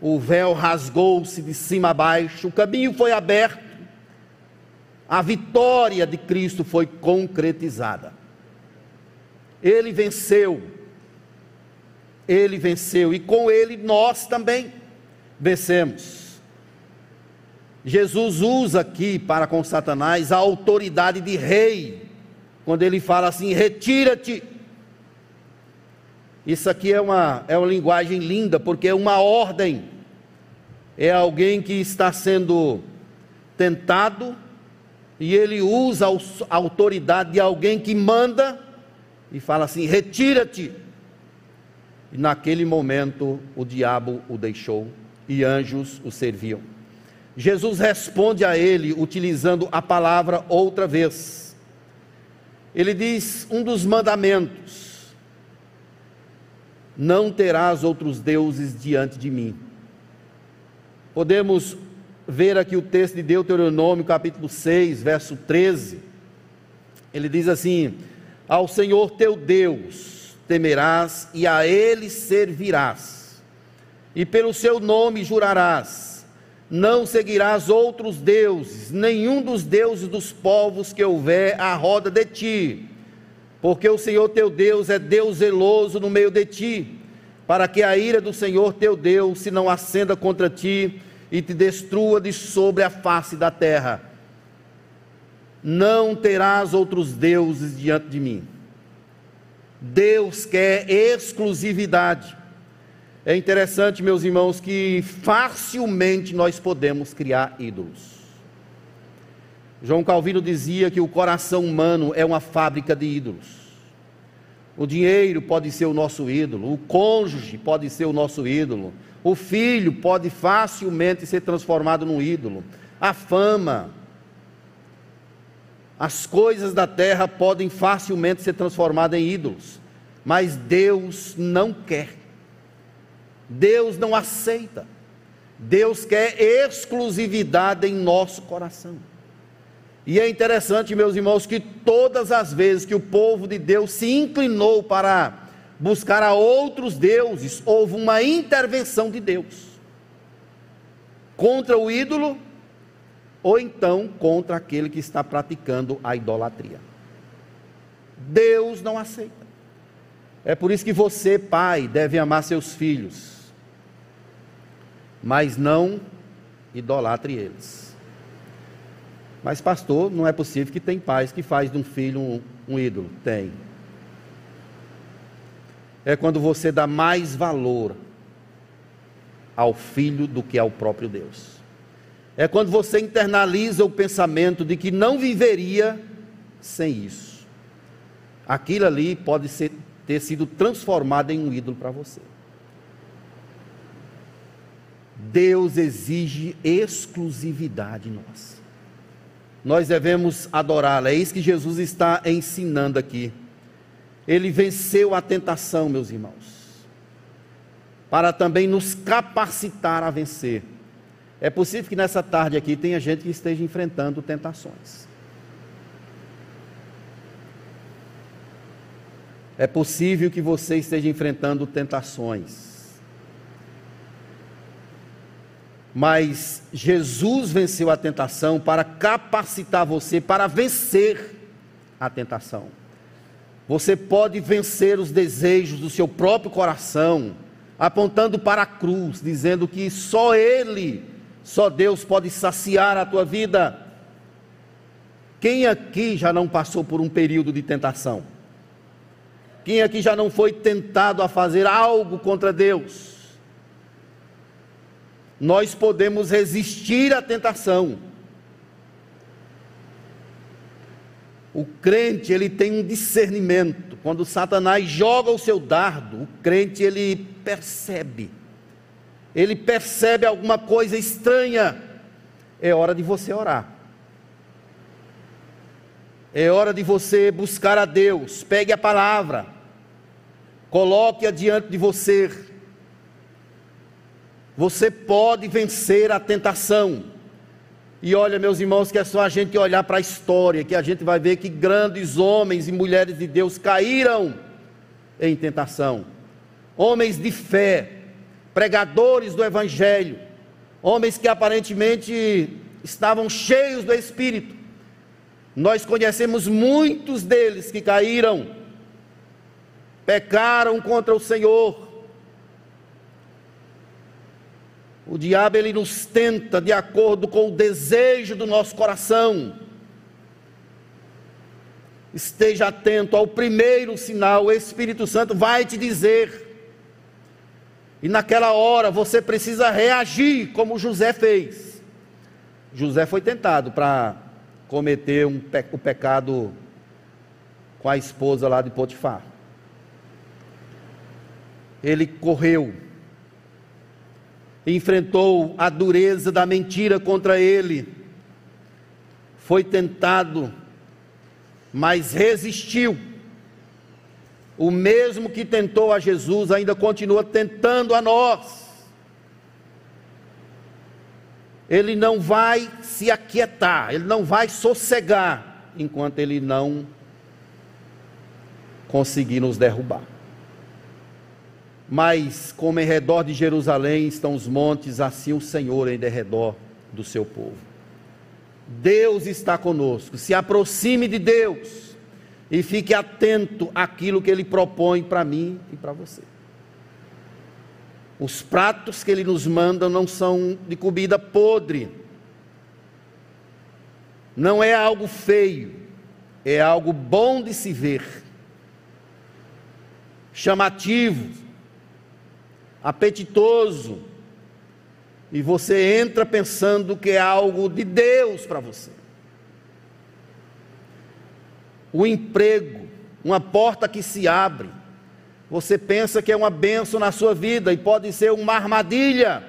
o véu rasgou-se de cima a baixo, o caminho foi aberto, a vitória de Cristo foi concretizada. Ele venceu, ele venceu, e com ele nós também vencemos. Jesus usa aqui para com Satanás a autoridade de rei, quando ele fala assim: retira-te. Isso aqui é uma, é uma linguagem linda, porque é uma ordem, é alguém que está sendo tentado, e ele usa a autoridade de alguém que manda, e fala assim: retira-te. E naquele momento o diabo o deixou e anjos o serviam. Jesus responde a ele utilizando a palavra outra vez. Ele diz um dos mandamentos: Não terás outros deuses diante de mim. Podemos ver aqui o texto de Deuteronômio, capítulo 6, verso 13. Ele diz assim: ao Senhor teu Deus temerás e a Ele servirás, e pelo seu nome jurarás. Não seguirás outros deuses, nenhum dos deuses dos povos que houver à roda de ti, porque o Senhor teu Deus é Deus zeloso no meio de ti, para que a ira do Senhor teu Deus se não acenda contra ti e te destrua de sobre a face da terra não terás outros deuses diante de mim. Deus quer exclusividade. É interessante, meus irmãos, que facilmente nós podemos criar ídolos. João Calvino dizia que o coração humano é uma fábrica de ídolos. O dinheiro pode ser o nosso ídolo, o cônjuge pode ser o nosso ídolo, o filho pode facilmente ser transformado num ídolo, a fama, as coisas da terra podem facilmente ser transformadas em ídolos, mas Deus não quer. Deus não aceita. Deus quer exclusividade em nosso coração. E é interessante, meus irmãos, que todas as vezes que o povo de Deus se inclinou para buscar a outros deuses, houve uma intervenção de Deus contra o ídolo ou então contra aquele que está praticando a idolatria. Deus não aceita. É por isso que você, pai, deve amar seus filhos, mas não idolatre eles. Mas pastor, não é possível que tem pais que faz de um filho um, um ídolo. Tem. É quando você dá mais valor ao filho do que ao próprio Deus. É quando você internaliza o pensamento de que não viveria sem isso. Aquilo ali pode ser, ter sido transformado em um ídolo para você. Deus exige exclusividade nossa. Nós devemos adorá-lo. É isso que Jesus está ensinando aqui. Ele venceu a tentação, meus irmãos, para também nos capacitar a vencer. É possível que nessa tarde aqui tenha gente que esteja enfrentando tentações. É possível que você esteja enfrentando tentações. Mas Jesus venceu a tentação para capacitar você para vencer a tentação. Você pode vencer os desejos do seu próprio coração, apontando para a cruz, dizendo que só Ele só Deus pode saciar a tua vida. Quem aqui já não passou por um período de tentação? Quem aqui já não foi tentado a fazer algo contra Deus? Nós podemos resistir à tentação. O crente, ele tem um discernimento. Quando Satanás joga o seu dardo, o crente ele percebe ele percebe alguma coisa estranha, é hora de você orar. É hora de você buscar a Deus. Pegue a palavra, coloque-a diante de você. Você pode vencer a tentação. E olha, meus irmãos, que é só a gente olhar para a história, que a gente vai ver que grandes homens e mulheres de Deus caíram em tentação. Homens de fé, pregadores do Evangelho, homens que aparentemente estavam cheios do Espírito. Nós conhecemos muitos deles que caíram, pecaram contra o Senhor. O diabo ele nos tenta de acordo com o desejo do nosso coração. Esteja atento ao primeiro sinal, o Espírito Santo vai te dizer e naquela hora você precisa reagir como José fez. José foi tentado para cometer um pe o pecado com a esposa lá de Potifar. Ele correu, enfrentou a dureza da mentira contra ele, foi tentado, mas resistiu o mesmo que tentou a Jesus ainda continua tentando a nós. Ele não vai se aquietar, ele não vai sossegar enquanto ele não conseguir nos derrubar. Mas como em redor de Jerusalém estão os montes, assim o Senhor em derredor do seu povo. Deus está conosco. Se aproxime de Deus e fique atento àquilo que Ele propõe para mim e para você. Os pratos que Ele nos manda não são de comida podre, não é algo feio, é algo bom de se ver, chamativo, apetitoso, e você entra pensando que é algo de Deus para você o emprego, uma porta que se abre. Você pensa que é uma benção na sua vida e pode ser uma armadilha.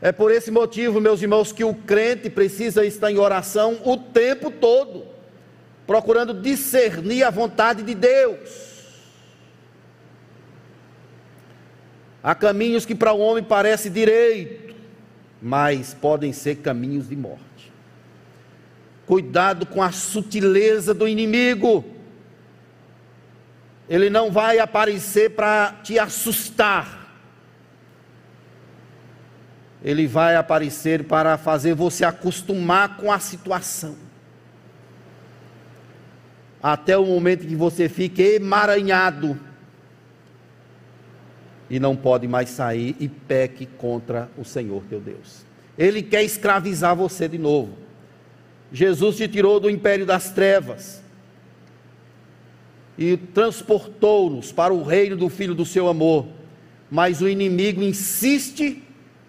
É por esse motivo, meus irmãos, que o crente precisa estar em oração o tempo todo, procurando discernir a vontade de Deus. Há caminhos que para o homem parecem direito, mas podem ser caminhos de morte. Cuidado com a sutileza do inimigo. Ele não vai aparecer para te assustar. Ele vai aparecer para fazer você acostumar com a situação. Até o momento que você fique emaranhado e não pode mais sair e peque contra o Senhor teu Deus. Ele quer escravizar você de novo. Jesus te tirou do império das trevas e transportou-nos para o reino do Filho do seu amor. Mas o inimigo insiste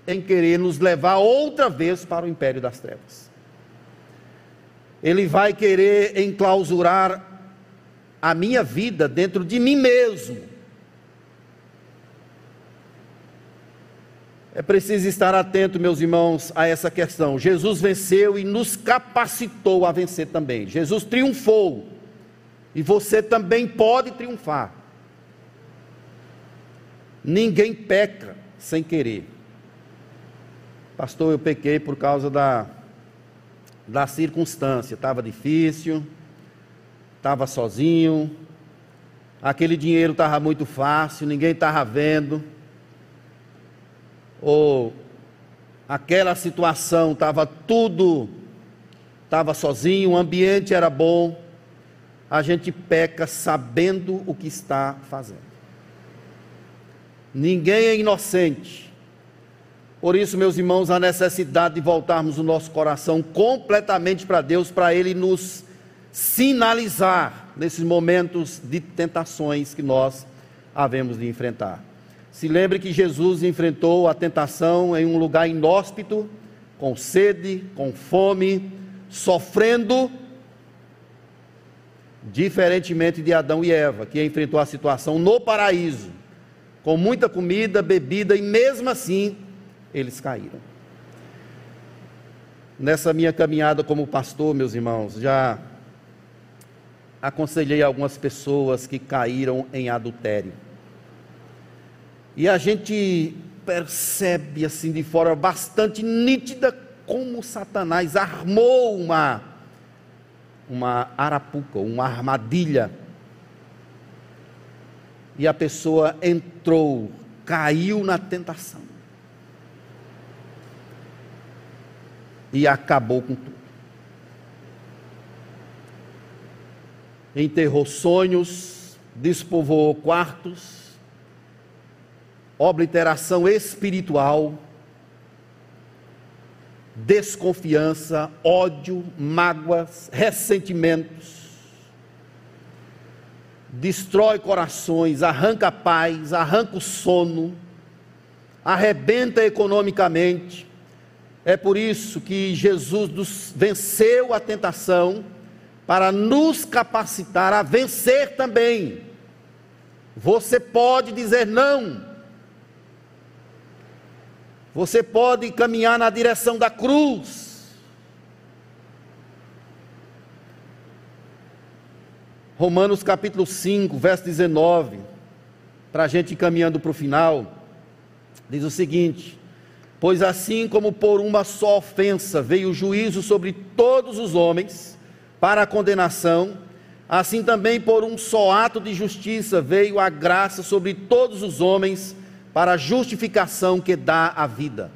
em querer nos levar outra vez para o império das trevas. Ele vai querer enclausurar a minha vida dentro de mim mesmo É preciso estar atento, meus irmãos, a essa questão. Jesus venceu e nos capacitou a vencer também. Jesus triunfou. E você também pode triunfar. Ninguém peca sem querer. Pastor, eu pequei por causa da, da circunstância. Estava difícil, estava sozinho, aquele dinheiro estava muito fácil, ninguém estava vendo ou aquela situação estava tudo, estava sozinho, o ambiente era bom, a gente peca sabendo o que está fazendo. Ninguém é inocente. Por isso, meus irmãos, a necessidade de voltarmos o nosso coração completamente para Deus, para Ele nos sinalizar nesses momentos de tentações que nós havemos de enfrentar. Se lembre que Jesus enfrentou a tentação em um lugar inóspito, com sede, com fome, sofrendo, diferentemente de Adão e Eva, que enfrentou a situação no paraíso, com muita comida, bebida e mesmo assim eles caíram. Nessa minha caminhada como pastor, meus irmãos, já aconselhei algumas pessoas que caíram em adultério. E a gente percebe assim de forma bastante nítida como Satanás armou uma uma arapuca, uma armadilha. E a pessoa entrou, caiu na tentação. E acabou com tudo. Enterrou sonhos, despovoou quartos, obliteração espiritual, desconfiança, ódio, mágoas, ressentimentos, destrói corações, arranca paz, arranca o sono, arrebenta economicamente. É por isso que Jesus venceu a tentação para nos capacitar a vencer também. Você pode dizer não você pode caminhar na direção da cruz. Romanos capítulo 5, verso 19, para a gente ir caminhando para o final, diz o seguinte: Pois assim como por uma só ofensa veio o juízo sobre todos os homens, para a condenação, assim também por um só ato de justiça veio a graça sobre todos os homens, para a justificação que dá a vida.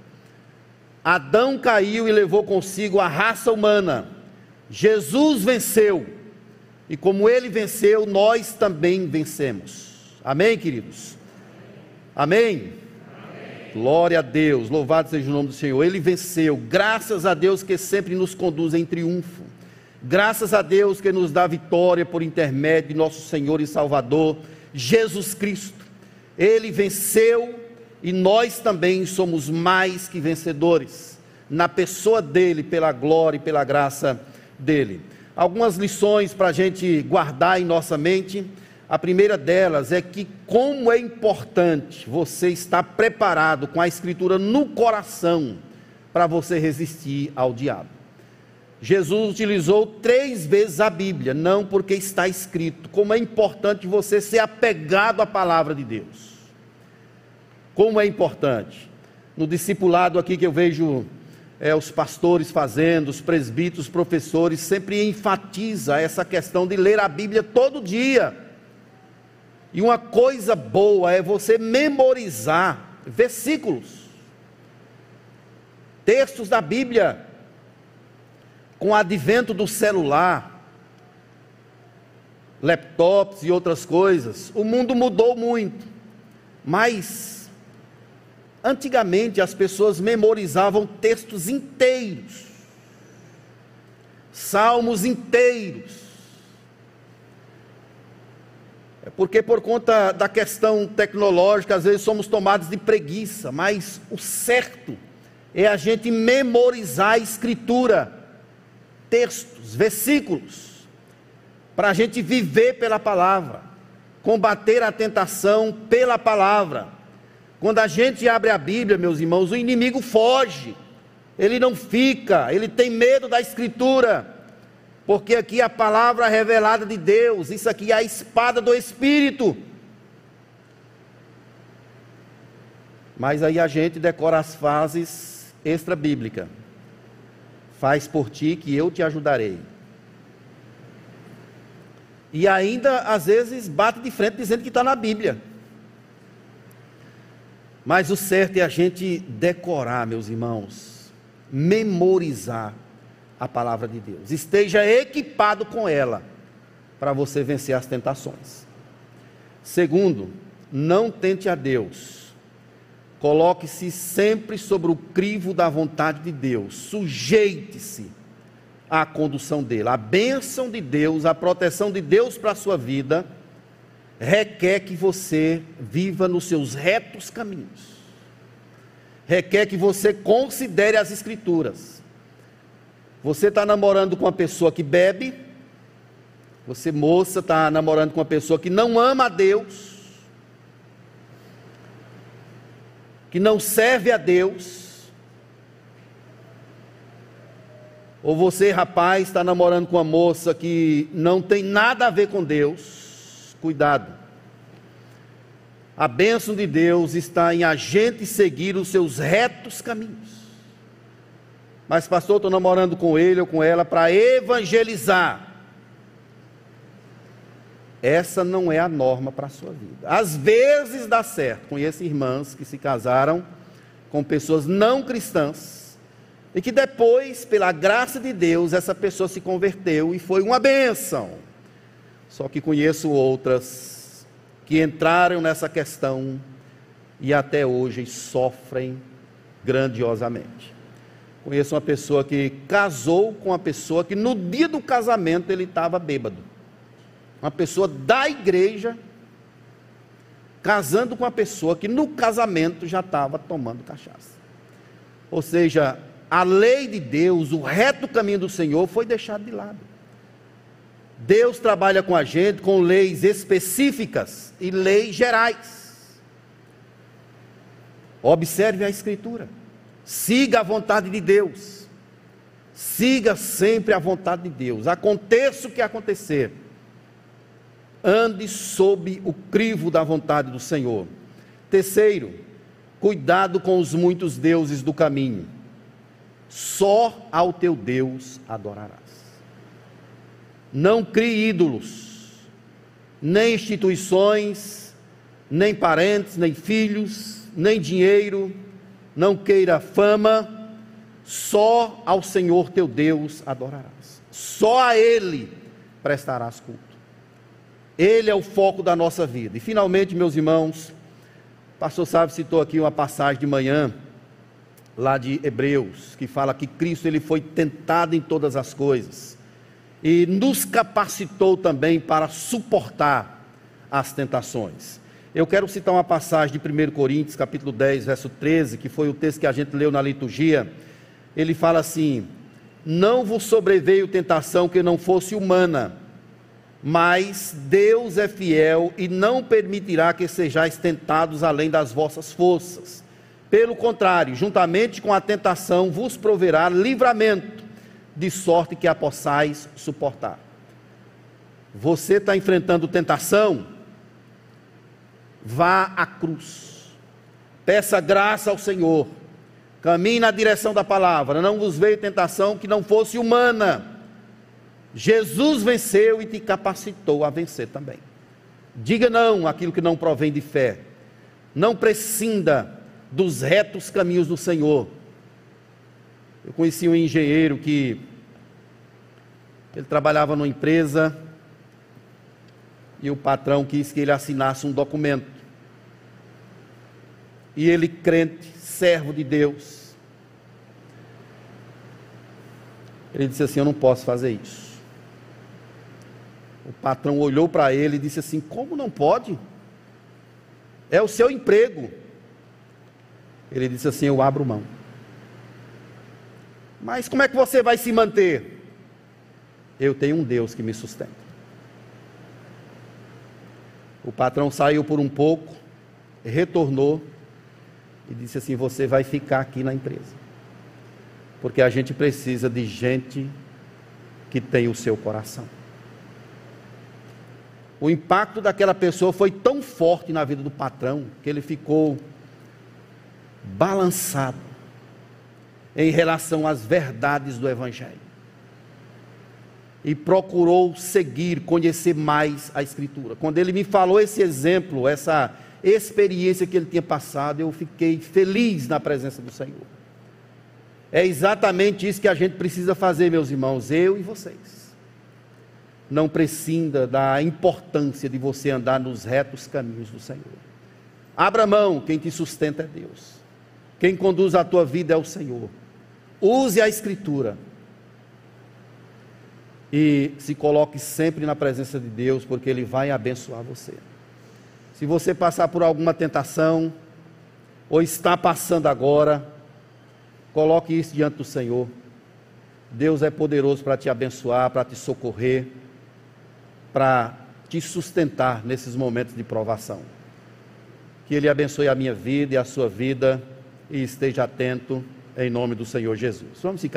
Adão caiu e levou consigo a raça humana. Jesus venceu. E como ele venceu, nós também vencemos. Amém, queridos? Amém? Amém? Glória a Deus, louvado seja o nome do Senhor. Ele venceu, graças a Deus que sempre nos conduz em triunfo. Graças a Deus que nos dá vitória por intermédio de nosso Senhor e Salvador, Jesus Cristo. Ele venceu e nós também somos mais que vencedores, na pessoa dele, pela glória e pela graça dele. Algumas lições para a gente guardar em nossa mente. A primeira delas é que, como é importante você estar preparado com a Escritura no coração para você resistir ao diabo. Jesus utilizou três vezes a Bíblia, não porque está escrito, como é importante você ser apegado à palavra de Deus. como é importante. No discipulado aqui que eu vejo é, os pastores fazendo, os presbíteros, os professores, sempre enfatiza essa questão de ler a Bíblia todo dia. E uma coisa boa é você memorizar versículos, textos da Bíblia. Com o advento do celular, laptops e outras coisas, o mundo mudou muito. Mas antigamente as pessoas memorizavam textos inteiros, salmos inteiros. É porque por conta da questão tecnológica, às vezes somos tomados de preguiça, mas o certo é a gente memorizar a escritura, textos, versículos, para a gente viver pela palavra combater a tentação pela palavra. Quando a gente abre a Bíblia, meus irmãos, o inimigo foge, ele não fica, ele tem medo da Escritura, porque aqui a palavra revelada de Deus, isso aqui é a espada do Espírito. Mas aí a gente decora as fases extra-bíblicas. Faz por ti que eu te ajudarei. E ainda, às vezes, bate de frente dizendo que está na Bíblia. Mas o certo é a gente decorar, meus irmãos, memorizar a palavra de Deus. Esteja equipado com ela para você vencer as tentações. Segundo, não tente a Deus. Coloque-se sempre sobre o crivo da vontade de Deus. Sujeite-se a condução dele. A bênção de Deus, a proteção de Deus para a sua vida, requer que você viva nos seus retos caminhos. Requer que você considere as Escrituras. Você está namorando com uma pessoa que bebe, você, moça, está namorando com uma pessoa que não ama a Deus, que não serve a Deus, Ou você, rapaz, está namorando com uma moça que não tem nada a ver com Deus, cuidado. A bênção de Deus está em a gente seguir os seus retos caminhos. Mas, pastor, estou namorando com ele ou com ela para evangelizar. Essa não é a norma para a sua vida. Às vezes dá certo. Conheço irmãs que se casaram com pessoas não cristãs e que depois, pela graça de Deus, essa pessoa se converteu e foi uma bênção. Só que conheço outras que entraram nessa questão e até hoje sofrem grandiosamente. Conheço uma pessoa que casou com uma pessoa que no dia do casamento ele estava bêbado. Uma pessoa da igreja casando com uma pessoa que no casamento já estava tomando cachaça. Ou seja, a lei de Deus, o reto caminho do Senhor foi deixado de lado. Deus trabalha com a gente com leis específicas e leis gerais. Observe a Escritura. Siga a vontade de Deus. Siga sempre a vontade de Deus. Aconteça o que acontecer. Ande sob o crivo da vontade do Senhor. Terceiro, cuidado com os muitos deuses do caminho só ao teu Deus adorarás. Não crie ídolos, nem instituições, nem parentes, nem filhos, nem dinheiro, não queira fama, só ao Senhor teu Deus adorarás. Só a Ele prestarás culto. Ele é o foco da nossa vida. E finalmente, meus irmãos, o pastor Sábio citou aqui uma passagem de manhã lá de Hebreus, que fala que Cristo ele foi tentado em todas as coisas e nos capacitou também para suportar as tentações. Eu quero citar uma passagem de 1 Coríntios, capítulo 10, verso 13, que foi o texto que a gente leu na liturgia. Ele fala assim: Não vos sobreveio tentação que não fosse humana, mas Deus é fiel e não permitirá que sejais tentados além das vossas forças pelo contrário, juntamente com a tentação, vos proverá livramento, de sorte que a possais suportar. Você está enfrentando tentação? Vá à cruz. Peça graça ao Senhor. Caminhe na direção da palavra. Não vos veio tentação que não fosse humana. Jesus venceu e te capacitou a vencer também. Diga não àquilo que não provém de fé. Não prescinda dos retos caminhos do Senhor. Eu conheci um engenheiro que ele trabalhava numa empresa e o patrão quis que ele assinasse um documento. E ele, crente, servo de Deus, ele disse assim: Eu não posso fazer isso. O patrão olhou para ele e disse assim: Como não pode? É o seu emprego. Ele disse assim: Eu abro mão. Mas como é que você vai se manter? Eu tenho um Deus que me sustenta. O patrão saiu por um pouco, retornou e disse assim: Você vai ficar aqui na empresa. Porque a gente precisa de gente que tem o seu coração. O impacto daquela pessoa foi tão forte na vida do patrão que ele ficou balançado em relação às verdades do Evangelho. E procurou seguir, conhecer mais a Escritura. Quando ele me falou esse exemplo, essa experiência que ele tinha passado, eu fiquei feliz na presença do Senhor. É exatamente isso que a gente precisa fazer, meus irmãos, eu e vocês. Não prescinda da importância de você andar nos retos caminhos do Senhor. Abra mão, quem te sustenta é Deus. Quem conduz a tua vida é o Senhor. Use a Escritura. E se coloque sempre na presença de Deus, porque Ele vai abençoar você. Se você passar por alguma tentação, ou está passando agora, coloque isso diante do Senhor. Deus é poderoso para te abençoar, para te socorrer, para te sustentar nesses momentos de provação. Que Ele abençoe a minha vida e a sua vida e esteja atento em nome do Senhor Jesus. Vamos ficar